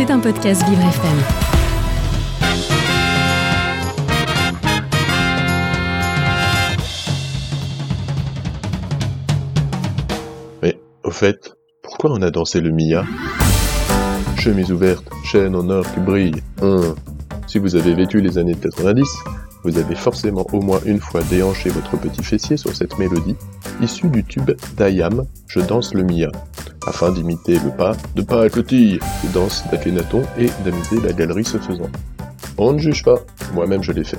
C'est un podcast Vivre FM. Mais, au fait, pourquoi on a dansé le Mia? Chemise ouverte, chaîne en or qui brille. Hum. Si vous avez vécu les années 90, vous avez forcément au moins une fois déhanché votre petit fessier sur cette mélodie, issue du tube d'Ayam, Je danse le Mia, afin d'imiter le pas de pas à cotille de danse d'Akhenaton et d'amuser la galerie ce faisant. On ne juge pas, moi-même je l'ai fait.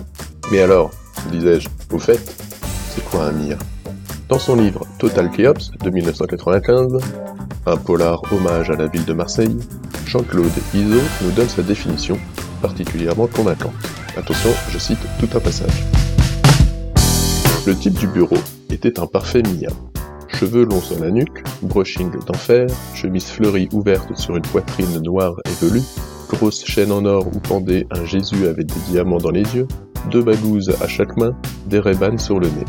Mais alors, disais-je, au fait, c'est quoi un Mia Dans son livre Total Chaos de 1995, un polar hommage à la ville de Marseille, Jean-Claude Iso nous donne sa définition particulièrement convaincante. Attention, je cite tout un passage. Le type du bureau était un parfait Mia. Cheveux longs sur la nuque, brushing d'enfer, chemise fleurie ouverte sur une poitrine noire et velue, grosse chaîne en or où pendait un Jésus avec des diamants dans les yeux, deux bagouzes à chaque main, des ray sur le nez.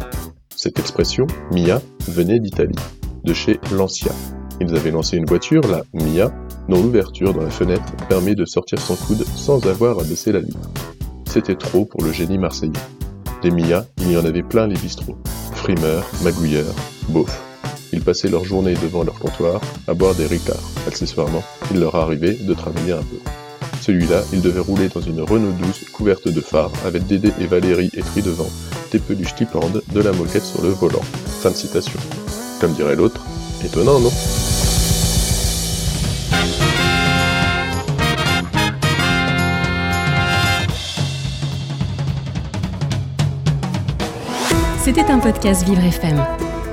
Cette expression, Mia, venait d'Italie, de chez Lancia. Ils avaient lancé une voiture, la Mia, dont l'ouverture dans la fenêtre permet de sortir son coude sans avoir à baisser la vitre. C'était trop pour le génie marseillais. Des Mia, il y en avait plein les bistrots. Frimeurs, magouilleurs, beaufs. Passaient leur journée devant leur comptoir à boire des ricards. Accessoirement, il leur arrivait de travailler un peu. Celui-là, il devait rouler dans une Renault douce couverte de phares avec Dédé et Valérie écrits devant, des peluches qui de la moquette sur le volant. Fin de citation. Comme dirait l'autre, étonnant, non? C'était un podcast Vivre FM.